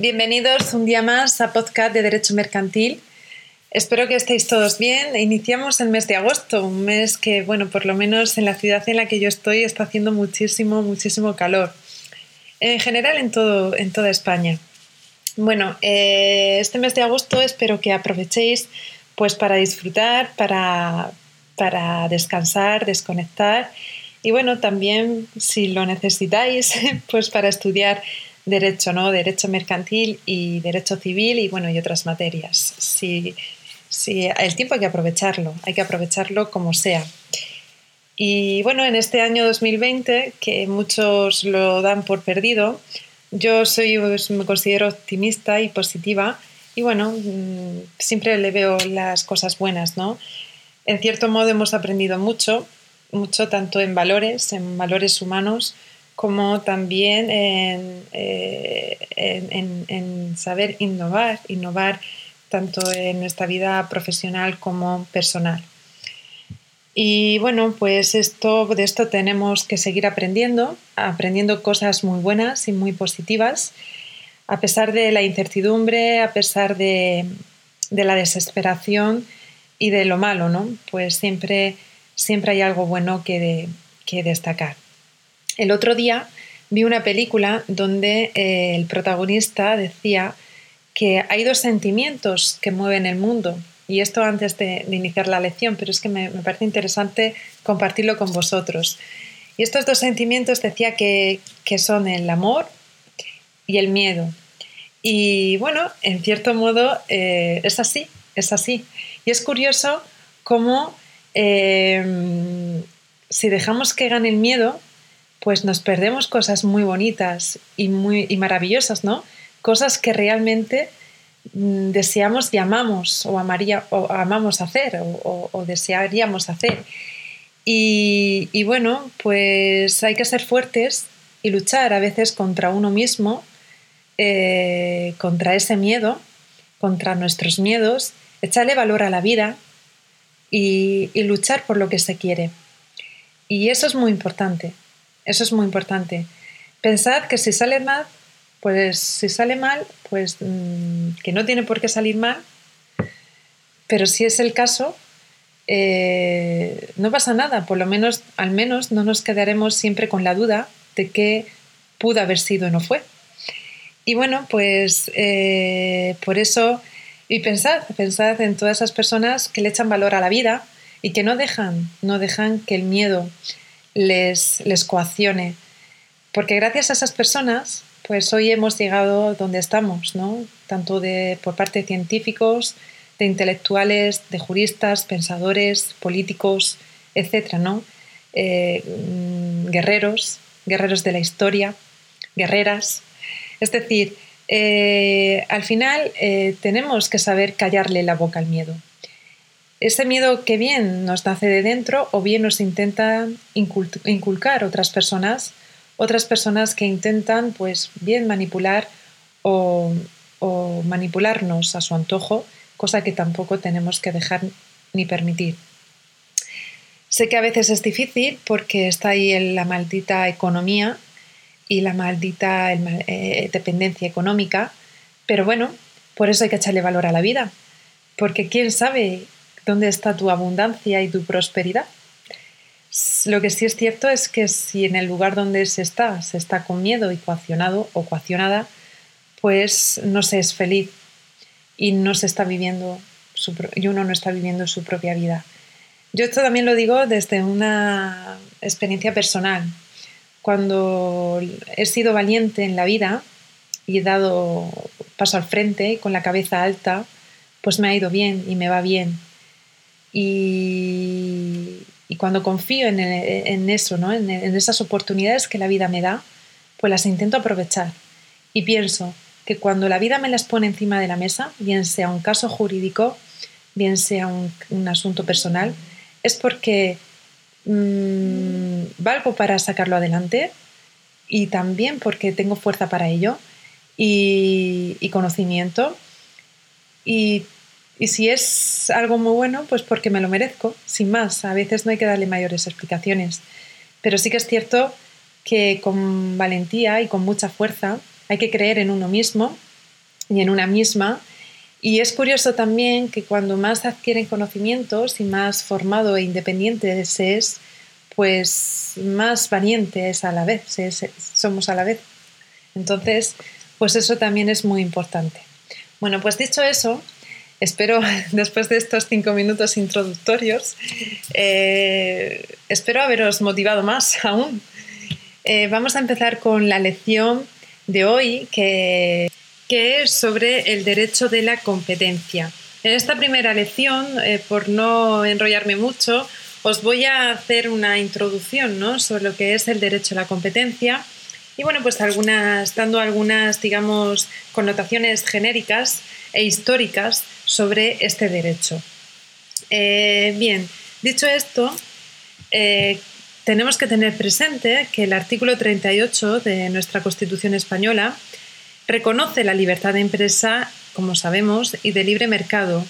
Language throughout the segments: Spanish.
bienvenidos un día más a Podcast de Derecho Mercantil. Espero que estéis todos bien. Iniciamos el mes de agosto, un mes que, bueno, por lo menos en la ciudad en la que yo estoy está haciendo muchísimo, muchísimo calor. En general en, todo, en toda España. Bueno, eh, este mes de agosto espero que aprovechéis pues para disfrutar, para, para descansar, desconectar y bueno, también si lo necesitáis, pues para estudiar derecho, ¿no? Derecho mercantil y derecho civil y bueno, y otras materias. Si, si el tiempo hay que aprovecharlo, hay que aprovecharlo como sea. Y bueno, en este año 2020, que muchos lo dan por perdido, yo soy, pues, me considero optimista y positiva y bueno, mm, siempre le veo las cosas buenas, ¿no? En cierto modo hemos aprendido mucho, mucho tanto en valores, en valores humanos, como también en, eh, en saber innovar, innovar tanto en nuestra vida profesional como personal. Y bueno, pues esto, de esto tenemos que seguir aprendiendo, aprendiendo cosas muy buenas y muy positivas, a pesar de la incertidumbre, a pesar de, la desesperación y de lo malo, ¿no? Pues siempre, siempre hay algo bueno que, que destacar. El otro día vi una película donde eh, el protagonista decía que hay dos sentimientos que mueven el mundo y esto antes de, iniciar la lección, pero es que me, parece interesante compartirlo con vosotros. Y estos dos sentimientos decía que, son el amor y el miedo. Y bueno, en cierto modo eh, es así, es así. Y es curioso cómo eh, si dejamos que gane el miedo, pues nos perdemos cosas muy bonitas y muy y maravillosas, ¿no? Cosas que realmente Mm, deseamos y amamos o, amaría, o amamos hacer o, desearíamos hacer. Y, bueno, pues hay que ser fuertes y luchar a veces contra uno mismo, eh, contra ese miedo, contra nuestros miedos, echarle valor a la vida y, y luchar por lo que se quiere. Y eso es muy importante, eso es muy importante. Pensad que si sale mal, pues si sale mal, pues mm, que no tiene por qué salir mal, pero si es el caso, eh, no pasa nada, por lo menos, al menos no nos quedaremos siempre con la duda de qué pudo haber sido o no fue. Y bueno, pues eh, por eso, y pensad, pensad en todas esas personas que le echan valor a la vida y que no dejan, no dejan que el miedo les, les coaccione. Porque gracias a esas personas pues hoy hemos llegado donde estamos, ¿no? Tanto de, por parte de científicos, de intelectuales, de juristas, pensadores, políticos, etcétera, ¿no? Eh, guerreros, guerreros de la historia, guerreras. Es decir, eh, al final eh, tenemos que saber callarle la boca al miedo. Ese miedo que bien nos nace de dentro o bien nos intentan inculcar otras personas otras personas que intentan, pues bien, manipular o, manipularnos a su antojo, cosa que tampoco tenemos que dejar ni permitir. Sé que a veces es difícil porque está ahí la maldita economía y la maldita eh, dependencia económica, pero bueno, por eso hay que echarle valor a la vida, porque quién sabe dónde está tu abundancia y tu prosperidad. Lo que sí es cierto es que si en el lugar donde se está se está con miedo y coaccionado o coaccionada, pues no se es feliz y no se está viviendo y uno no está viviendo su propia vida. Yo esto también lo digo desde una experiencia personal. Cuando he sido valiente en la vida y he dado paso al frente con la cabeza alta, pues me ha ido bien y me va bien. Y, cuando confío en, eso, ¿no? En, esas oportunidades que la vida me da, pues las intento aprovechar. Y pienso que cuando la vida me las pone encima de la mesa, bien sea un caso jurídico, bien sea un, asunto personal, es porque mmm, valgo para sacarlo adelante y también porque tengo fuerza para ello y, y conocimiento y y si es algo muy bueno, pues porque me lo merezco, sin más. A veces no hay que darle mayores explicaciones. Pero sí que es cierto que con valentía y con mucha fuerza hay que creer en uno mismo y en una misma. Y es curioso también que cuando más adquieren conocimientos y más formado e independiente se es, pues más valiente es a la vez, somos a la vez. Entonces, pues eso también es muy importante. Bueno, pues dicho eso, espero, después de estos cinco minutos introductorios, eh, espero haberos motivado más aún. Eh, vamos a empezar con la lección de hoy, que, es sobre el derecho de la competencia. En esta primera lección, eh, por no enrollarme mucho, os voy a hacer una introducción sobre lo que es el derecho a la competencia y bueno, pues algunas, dando algunas, digamos, connotaciones genéricas e históricas sobre este derecho. Eh, bien, dicho esto, eh, tenemos que tener presente que el artículo 38 de nuestra Constitución española reconoce la libertad de empresa, como sabemos, y de libre mercado,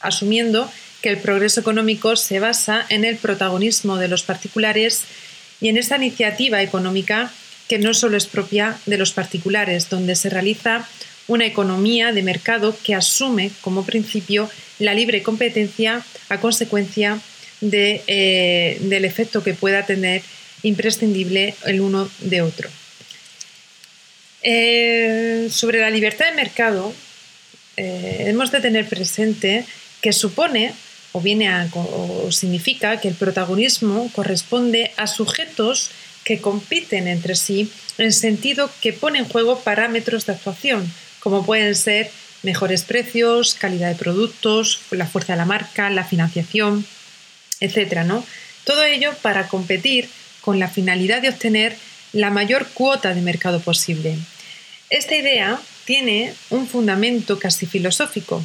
asumiendo que el progreso económico se basa en el protagonismo de los particulares y en esta iniciativa económica que no solo es propia de los particulares, donde se realiza una economía de mercado que asume como principio la libre competencia a consecuencia eh, del efecto que pueda tener imprescindible el uno de otro. Eh, sobre la libertad de mercado, eh, hemos de tener presente que supone o viene a, o significa que el protagonismo corresponde a sujetos compiten entre sí en sentido que pone en juego parámetros de actuación, como pueden ser mejores precios, calidad de productos, la fuerza de la marca, la financiación, etc. ¿no? Todo ello para competir con la finalidad de obtener la mayor cuota de mercado posible. Esta idea tiene un fundamento casi filosófico.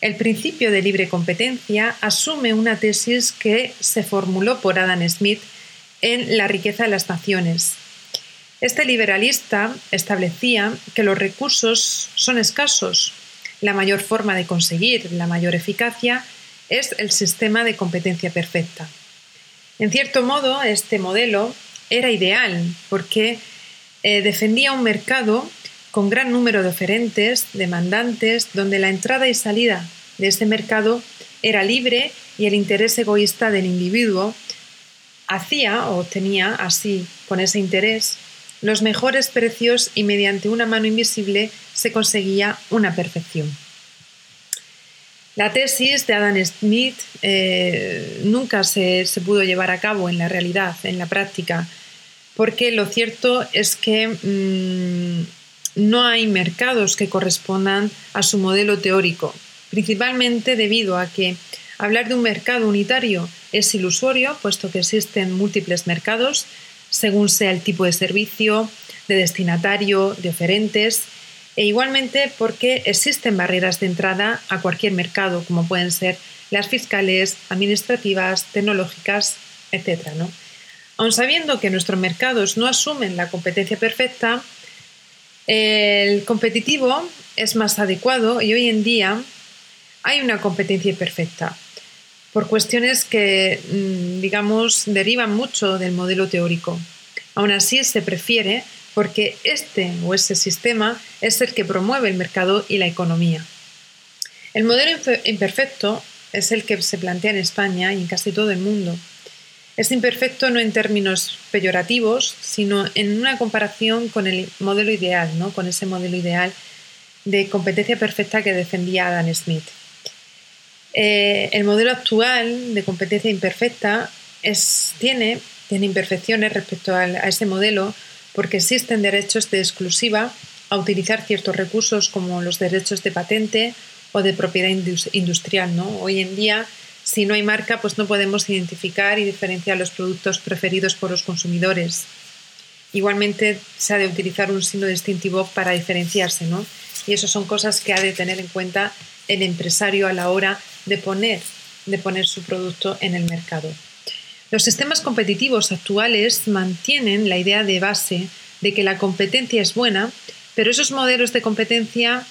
El principio de libre competencia asume una tesis que se formuló por Adam Smith en La riqueza de las naciones. Este liberalista establecía que los recursos son escasos. La mayor forma de conseguir la mayor eficacia es el sistema de competencia perfecta. En cierto modo, este modelo era ideal porque eh, defendía un mercado con gran número de oferentes, demandantes, donde la entrada y salida de este mercado era libre y el interés egoísta del individuo hacía o tenía así, con ese interés, los mejores precios y mediante una mano invisible se conseguía una perfección. La tesis de Adam Smith eh, nunca se, pudo llevar a cabo en la realidad, en la práctica, porque lo cierto es que mm, no hay mercados que correspondan a su modelo teórico, principalmente debido a que hablar de un mercado unitario es ilusorio, puesto que existen múltiples mercados, según sea el tipo de servicio, de destinatario, de oferentes, e igualmente porque existen barreras de entrada a cualquier mercado, como pueden ser las fiscales, administrativas, tecnológicas, etc. ¿no? Aun sabiendo que nuestros mercados no asumen la competencia perfecta, el competitivo es más adecuado y hoy en día hay una competencia perfecta por cuestiones que, mm, digamos, derivan mucho del modelo teórico. Aún así, se prefiere porque este o ese sistema es el que promueve el mercado y la economía. El modelo imperfecto es el que se plantea en España y en casi todo el mundo. Es imperfecto no en términos peyorativos, sino en una comparación con el modelo ideal, ¿no? con ese modelo ideal de competencia perfecta que defendía Adam Smith. Eh, el modelo actual de competencia imperfecta tiene, imperfecciones respecto a, ese modelo porque existen derechos de exclusiva a utilizar ciertos recursos como los derechos de patente o de propiedad industrial. Hoy en día, si no hay marca, pues no podemos identificar y diferenciar los productos preferidos por los consumidores. Igualmente se ha de utilizar un signo distintivo para diferenciarse, ¿no? Y eso son cosas que ha de tener en cuenta el empresario a la hora de poner, de poner su producto en el mercado. Los sistemas competitivos actuales mantienen la idea de base de que la competencia es buena, pero esos modelos de competencia,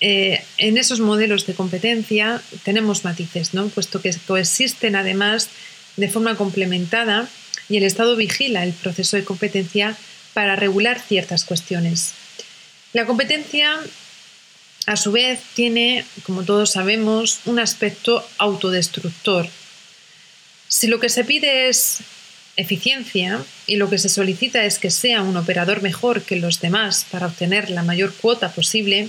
eh, en esos modelos de competencia tenemos matices, ¿no? puesto que coexisten además de forma complementada y el Estado vigila el proceso de competencia para regular ciertas cuestiones. La competencia a su vez tiene, como todos sabemos, un aspecto autodestructor. Si lo que se pide es eficiencia y lo que se solicita es que sea un operador mejor que los demás para obtener la mayor cuota posible,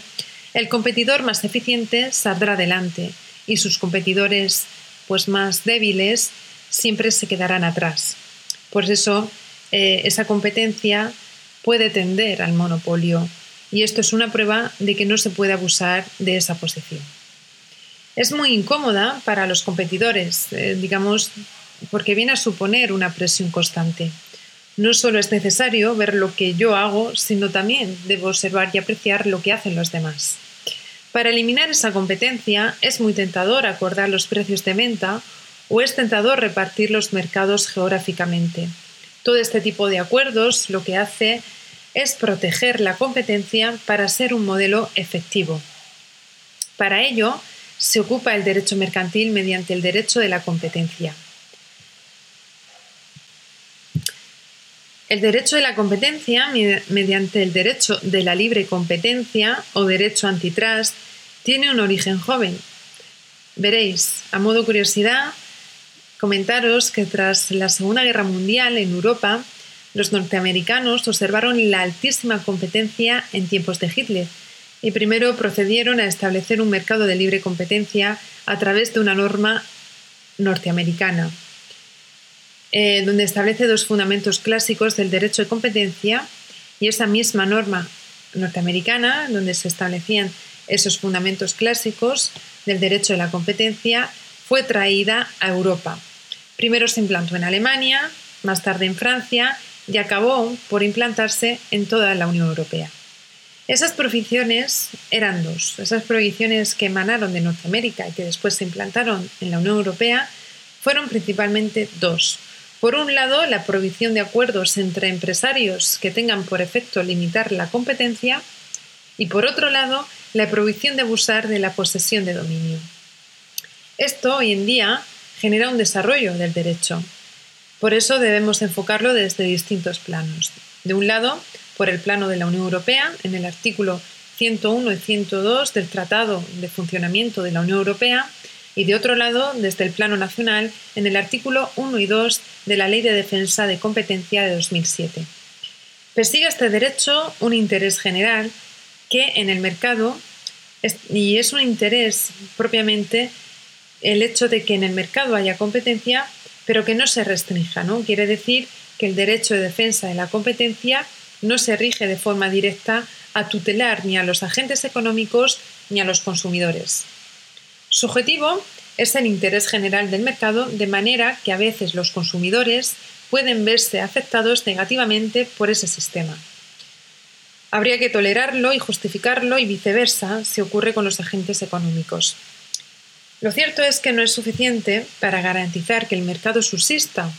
el competidor más eficiente saldrá adelante y sus competidores pues más débiles siempre se quedarán atrás. Por eso eh, esa competencia puede tender al monopolio y esto es una prueba de que no se puede abusar de esa posición. Es muy incómoda para los competidores, eh, digamos, porque viene a suponer una presión constante. No solo es necesario ver lo que yo hago, sino también debo observar y apreciar lo que hacen los demás. Para eliminar esa competencia es muy tentador acordar los precios de venta o es tentador repartir los mercados geográficamente. Todo este tipo de acuerdos lo que hace es proteger la competencia para ser un modelo efectivo. Para ello, se ocupa el derecho mercantil mediante el derecho de la competencia. El derecho de la competencia, mediante el derecho de la libre competencia o derecho antitrust, tiene un origen joven. Veréis, a modo curiosidad, comentaros que tras la Segunda Guerra Mundial en Europa, los norteamericanos observaron la altísima competencia en tiempos de Hitler y primero procedieron a establecer un mercado de libre competencia a través de una norma norteamericana, eh, donde establece dos fundamentos clásicos del derecho de competencia y esa misma norma norteamericana, donde se establecían esos fundamentos clásicos del derecho de la competencia, fue traída a Europa. Primero se implantó en Alemania, más tarde en Francia y acabó por implantarse en toda la Unión Europea. Esas prohibiciones eran dos. Esas prohibiciones que emanaron de Norteamérica y que después se implantaron en la Unión Europea fueron principalmente dos. Por un lado, la prohibición de acuerdos entre empresarios que tengan por efecto limitar la competencia y por otro lado, la prohibición de abusar de la posesión de dominio. Esto hoy en día genera un desarrollo del derecho. Por eso debemos enfocarlo desde distintos planos. De un lado, por el plano de la Unión Europea, en el artículo 101 y 102 del Tratado de Funcionamiento de la Unión Europea, y de otro lado, desde el plano nacional, en el artículo 1 y 2 de la Ley de Defensa de Competencia de 2007. Persigue este derecho un interés general que en el mercado, y es un interés propiamente el hecho de que en el mercado haya competencia, pero que no se restrinja, ¿no? Quiere decir que el derecho de defensa de la competencia no se rige de forma directa a tutelar ni a los agentes económicos ni a los consumidores. Su objetivo es el interés general del mercado, de manera que a veces los consumidores pueden verse afectados negativamente por ese sistema. Habría que tolerarlo y justificarlo y viceversa si ocurre con los agentes económicos. Lo cierto es que no es suficiente para garantizar que el mercado subsista.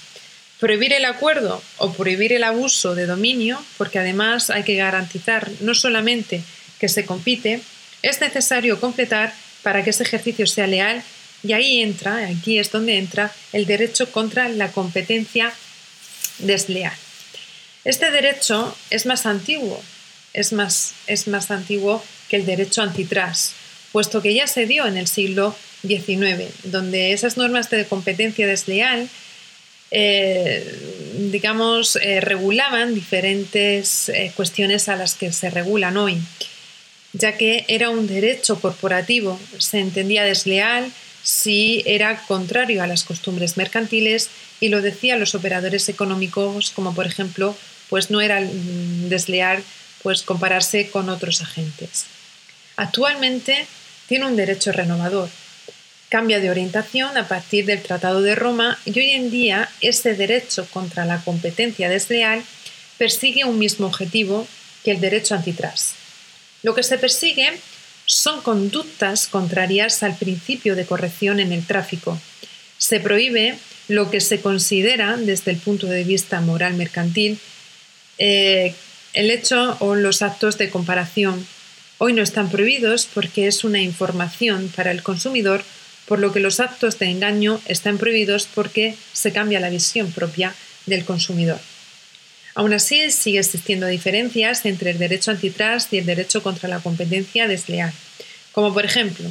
Prohibir el acuerdo o prohibir el abuso de dominio, porque además hay que garantizar no solamente que se compite, es necesario completar para que ese ejercicio sea leal y ahí entra, aquí es donde entra el derecho contra la competencia desleal. Este derecho es más antiguo, es más, es más antiguo que el derecho antitrust, puesto que ya se dio en el siglo XIX, donde esas normas de competencia desleal, eh, digamos, eh, regulaban diferentes eh, cuestiones a las que se regulan hoy ya que era un derecho corporativo, se entendía desleal si era contrario a las costumbres mercantiles y lo decían los operadores económicos como por ejemplo pues no era desleal pues compararse con otros agentes. Actualmente tiene un derecho renovador. Cambia de orientación a partir del Tratado de Roma y hoy en día ese derecho contra la competencia desleal persigue un mismo objetivo que el derecho antitrust lo que se persigue son conductas contrarias al principio de corrección en el tráfico. Se prohíbe lo que se considera desde el punto de vista moral mercantil eh, el hecho o los actos de comparación. Hoy no están prohibidos porque es una información para el consumidor, por lo que los actos de engaño están prohibidos porque se cambia la visión propia del consumidor. Aún así, sigue existiendo diferencias entre el derecho antitrust y el derecho contra la competencia desleal. Como por ejemplo,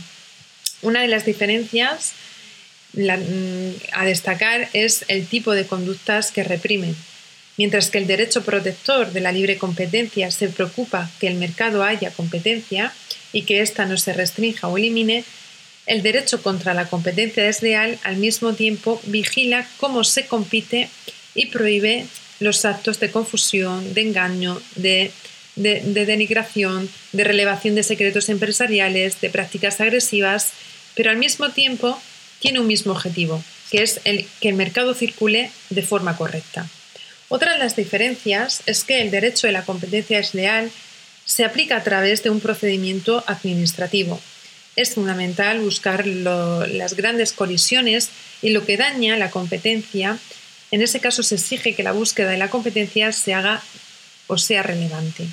una de las diferencias mm, a destacar es el tipo de conductas que reprimen. Mientras que el derecho protector de la libre competencia se preocupa que el mercado haya competencia y que ésta no se restrinja o elimine, el derecho contra la competencia desleal al mismo tiempo vigila cómo se compite y prohíbe los actos de confusión, de engaño, de, denigración, de relevación de secretos empresariales, de prácticas agresivas, pero al mismo tiempo tiene un mismo objetivo, que es el, que el mercado circule de forma correcta. Otra de las diferencias es que el derecho de la competencia desleal se aplica a través de un procedimiento administrativo. Es fundamental buscar las grandes colisiones y lo que daña la competencia en ese caso se exige que la búsqueda de la competencia se haga o sea relevante.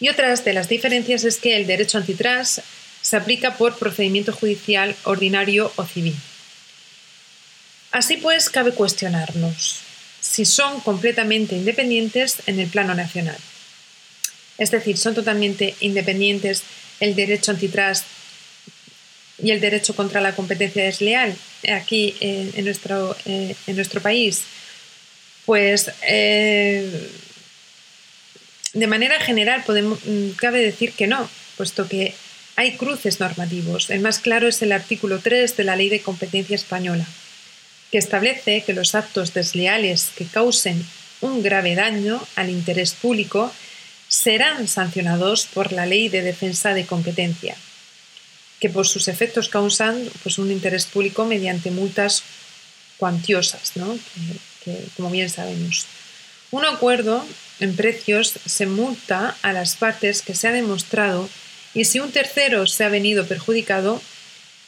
Y otra de las diferencias es que el derecho antitrust se aplica por procedimiento judicial ordinario o civil. Así pues, cabe cuestionarnos si son completamente independientes en el plano nacional. Es decir, son totalmente independientes el derecho antitrust y el derecho contra la competencia desleal aquí en, nuestro, eh, en nuestro país? Pues eh, de manera general podemos, mm, cabe decir que no, puesto que hay cruces normativos. El más claro es el artículo 3 de la Ley de Competencia Española, que establece que los actos desleales que causen un grave daño al interés público serán sancionados por la Ley de Defensa de Competencia, que por sus efectos causan pues, un interés público mediante multas cuantiosas, que, como bien sabemos. Un acuerdo en precios se multa a las partes que se ha demostrado y si un tercero se ha venido perjudicado,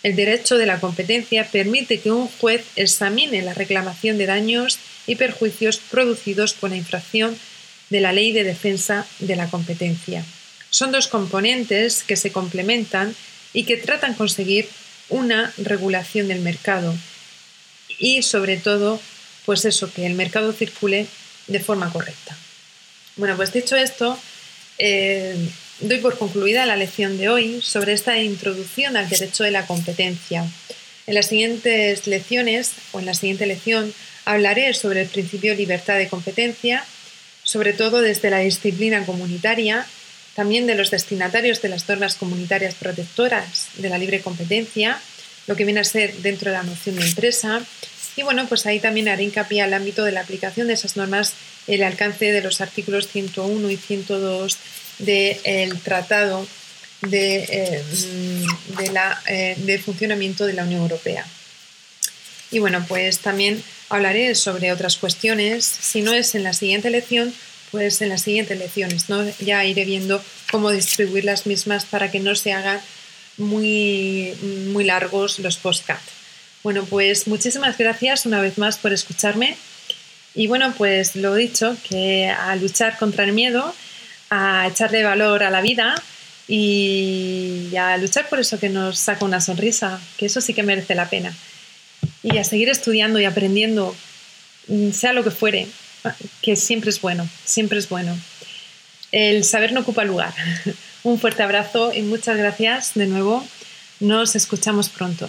el derecho de la competencia permite que un juez examine la reclamación de daños y perjuicios producidos por la infracción de la ley de defensa de la competencia. Son dos componentes que se complementan y que tratan conseguir una regulación del mercado y sobre todo pues eso, que el mercado circule de forma correcta. Bueno, pues dicho esto, eh, doy por concluida la lección de hoy sobre esta introducción al derecho de la competencia. En las siguientes lecciones o en la siguiente lección hablaré sobre el principio de libertad de competencia, sobre todo desde la disciplina comunitaria también de los destinatarios de las normas comunitarias protectoras de la libre competencia, lo que viene a ser dentro de la noción de empresa. Y bueno, pues ahí también haré hincapié al ámbito de la aplicación de esas normas, el alcance de los artículos 101 y 102 del Tratado de, la, eh, de funcionamiento de la Unión Europea. Y bueno, pues también hablaré sobre otras cuestiones. Si no es en la siguiente lección, pues en las siguientes lecciones, ¿no? Ya iré viendo cómo distribuir las mismas para que no se hagan muy, muy largos los postcards. Bueno, pues muchísimas gracias una vez más por escucharme. Y bueno, pues lo dicho, que a luchar contra el miedo, a echarle valor a la vida y a luchar por eso que nos saca una sonrisa, que eso sí que merece la pena. Y a seguir estudiando y aprendiendo, sea lo que fuere, que siempre es bueno, siempre es bueno. El saber no ocupa lugar. Un fuerte abrazo y muchas gracias de nuevo. Nos escuchamos pronto.